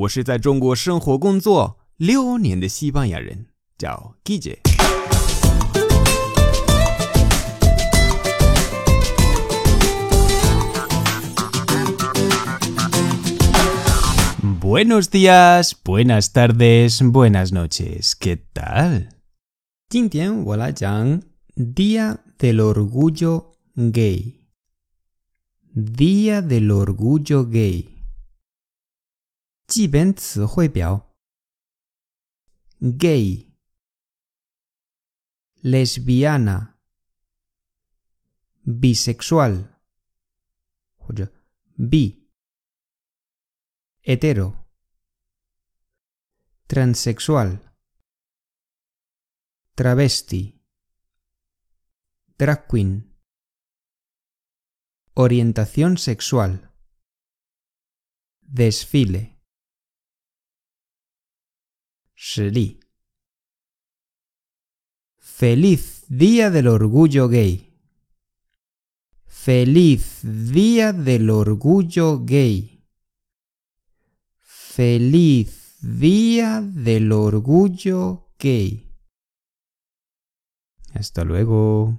我是在中国生活工作六年的西班牙人，叫 Guille。Buenos días, buenas tardes, buenas noches. ¿Qué tal? 今天我来讲 Día del Orgullo Gay。Día del Orgullo Gay。 基本词汇表：gay、lesbiana、bisexual 或者 bi、hetero、transexual、travesti、drag queen、orientación sexual、desfile。 Feliz Día del Orgullo Gay. Feliz Día del Orgullo Gay. Feliz Día del Orgullo Gay. Hasta luego.